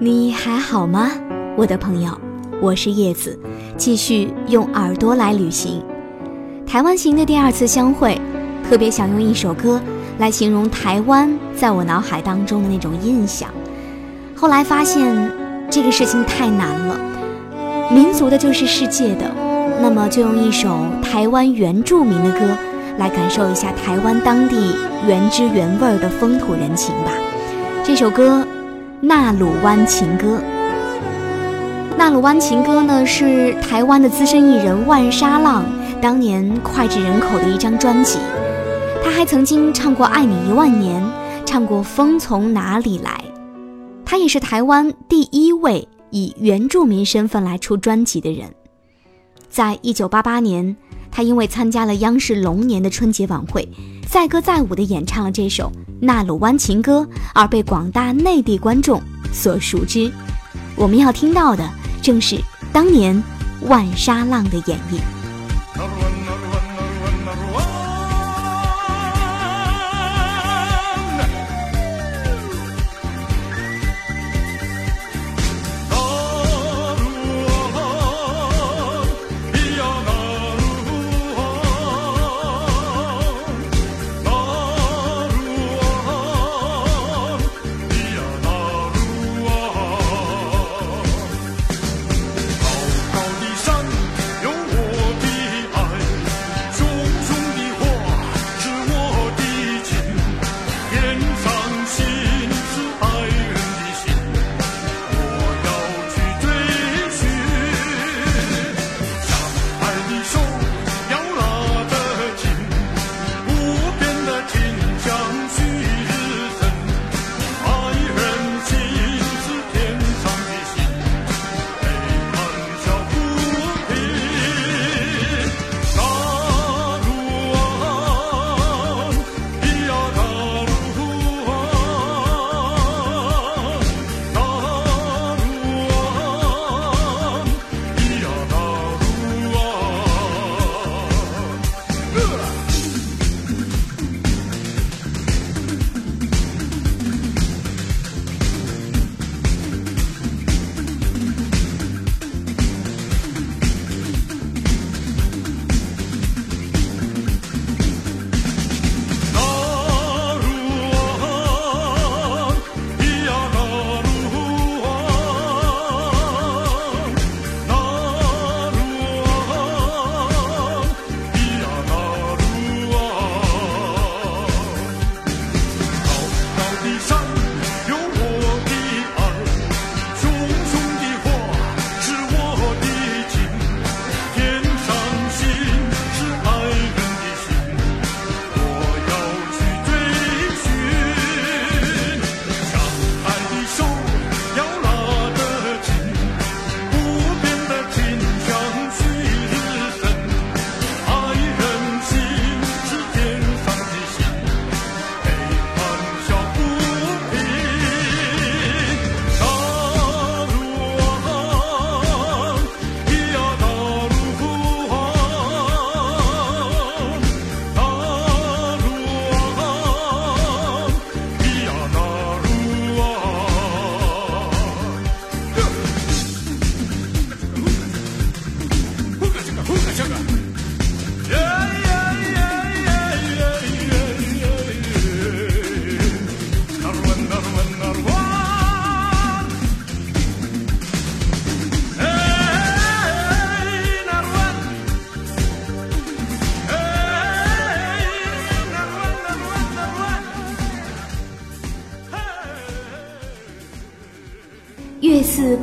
你还好吗，我的朋友？我是叶子，继续用耳朵来旅行。台湾行的第二次相会，特别想用一首歌来形容台湾在我脑海当中的那种印象。后来发现这个事情太难了，民族的就是世界的，那么就用一首台湾原住民的歌来感受一下台湾当地原汁原味的风土人情吧。这首歌。《纳鲁湾情歌》，《纳鲁湾情歌》呢是台湾的资深艺人万沙浪当年脍炙人口的一张专辑。他还曾经唱过《爱你一万年》，唱过《风从哪里来》。他也是台湾第一位以原住民身份来出专辑的人。在一九八八年，他因为参加了央视龙年的春节晚会，载歌载舞地演唱了这首。《纳鲁湾情歌》而被广大内地观众所熟知，我们要听到的正是当年万沙浪的演绎。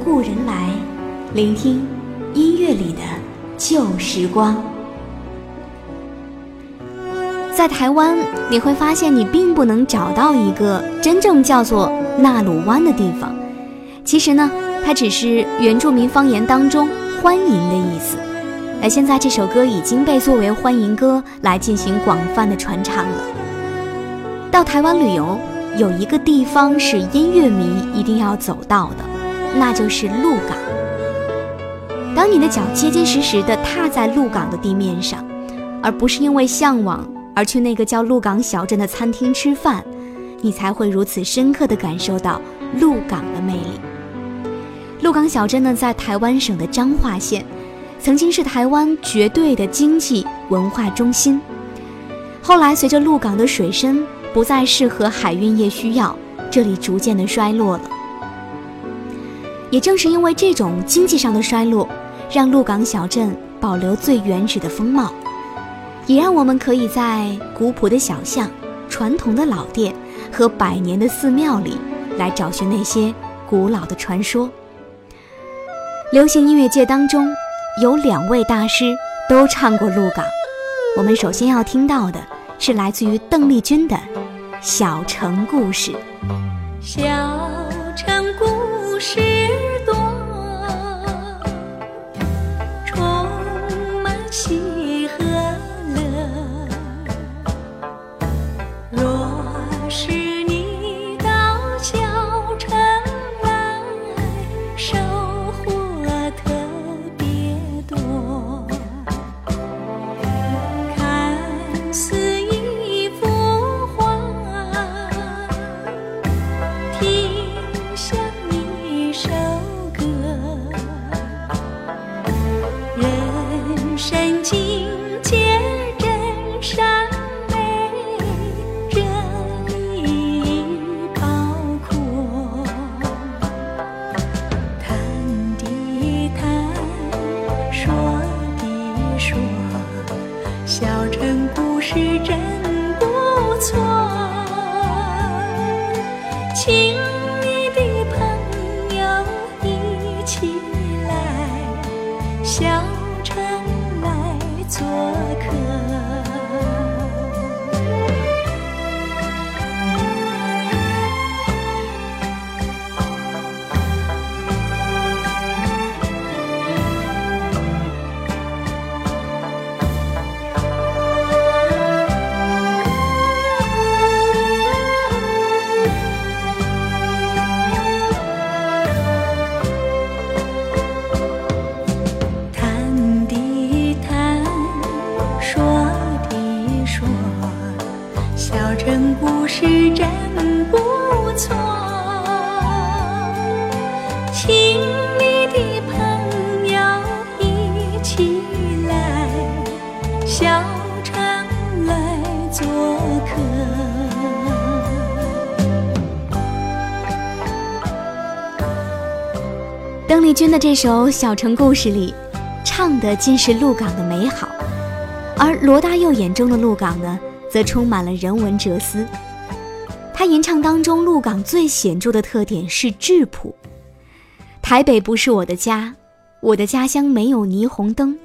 故人来，聆听音乐里的旧时光。在台湾，你会发现你并不能找到一个真正叫做纳鲁湾的地方。其实呢，它只是原住民方言当中“欢迎”的意思。而现在这首歌已经被作为欢迎歌来进行广泛的传唱了。到台湾旅游，有一个地方是音乐迷一定要走到的。那就是鹿港。当你的脚结结实实地踏在鹿港的地面上，而不是因为向往而去那个叫鹿港小镇的餐厅吃饭，你才会如此深刻地感受到鹿港的魅力。鹿港小镇呢，在台湾省的彰化县，曾经是台湾绝对的经济文化中心。后来，随着鹿港的水深不再适合海运业需要，这里逐渐的衰落了。也正是因为这种经济上的衰落，让鹿港小镇保留最原始的风貌，也让我们可以在古朴的小巷、传统的老店和百年的寺庙里，来找寻那些古老的传说。流行音乐界当中，有两位大师都唱过鹿港。我们首先要听到的是来自于邓丽君的《小城故事》。小城故事情说，小城故事真不错。请你的朋友一起来小城来做客。邓丽君的这首《小城故事》里，唱的尽是鹿港的美好，而罗大佑眼中的鹿港呢，则充满了人文哲思。他吟唱当中，鹿港最显著的特点是质朴。台北不是我的家，我的家乡没有霓虹灯，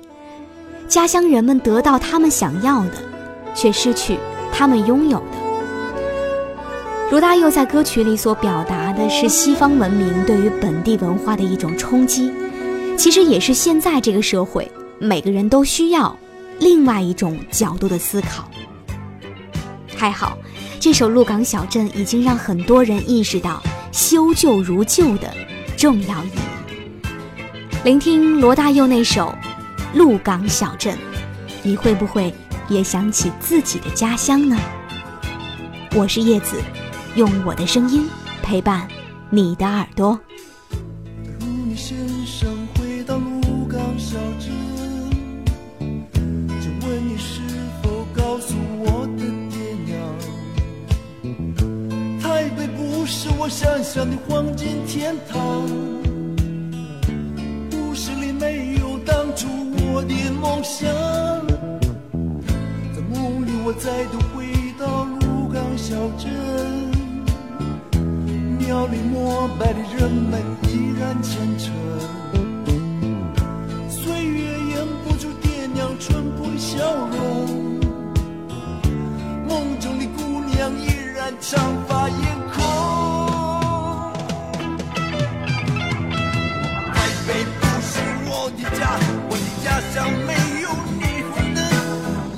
家乡人们得到他们想要的，却失去他们拥有的。罗大佑在歌曲里所表达的是西方文明对于本地文化的一种冲击，其实也是现在这个社会每个人都需要另外一种角度的思考。还好，这首《鹿港小镇》已经让很多人意识到修旧如旧的重要意义。聆听罗大佑那首《鹿港小镇》，你会不会也想起自己的家乡呢？我是叶子。用我的声音陪伴你的耳朵。想象的黄金天堂，故事里没有当初我的梦想，在梦里我再度回到鹿港小镇。庙里膜拜的人们依然虔诚，岁月掩不住爹娘淳朴的笑容，梦中的姑娘依然长发艳像没有霓虹灯，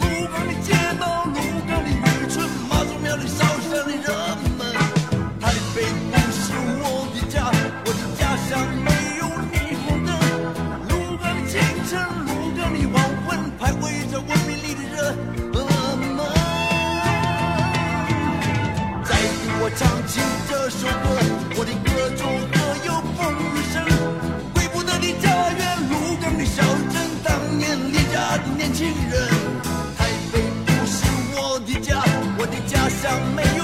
路旁的街道，路旁的渔村，马鬃庙里烧香的人们，台北不是我的家，我的家乡没有霓虹灯，路旁的清晨，路旁的黄昏，徘徊着我迷离的人们。再听我唱起这首歌，我的歌中都有风声，归不得的家园，路旁的小镇。当年离家的年轻人台北不是我的家我的家乡没有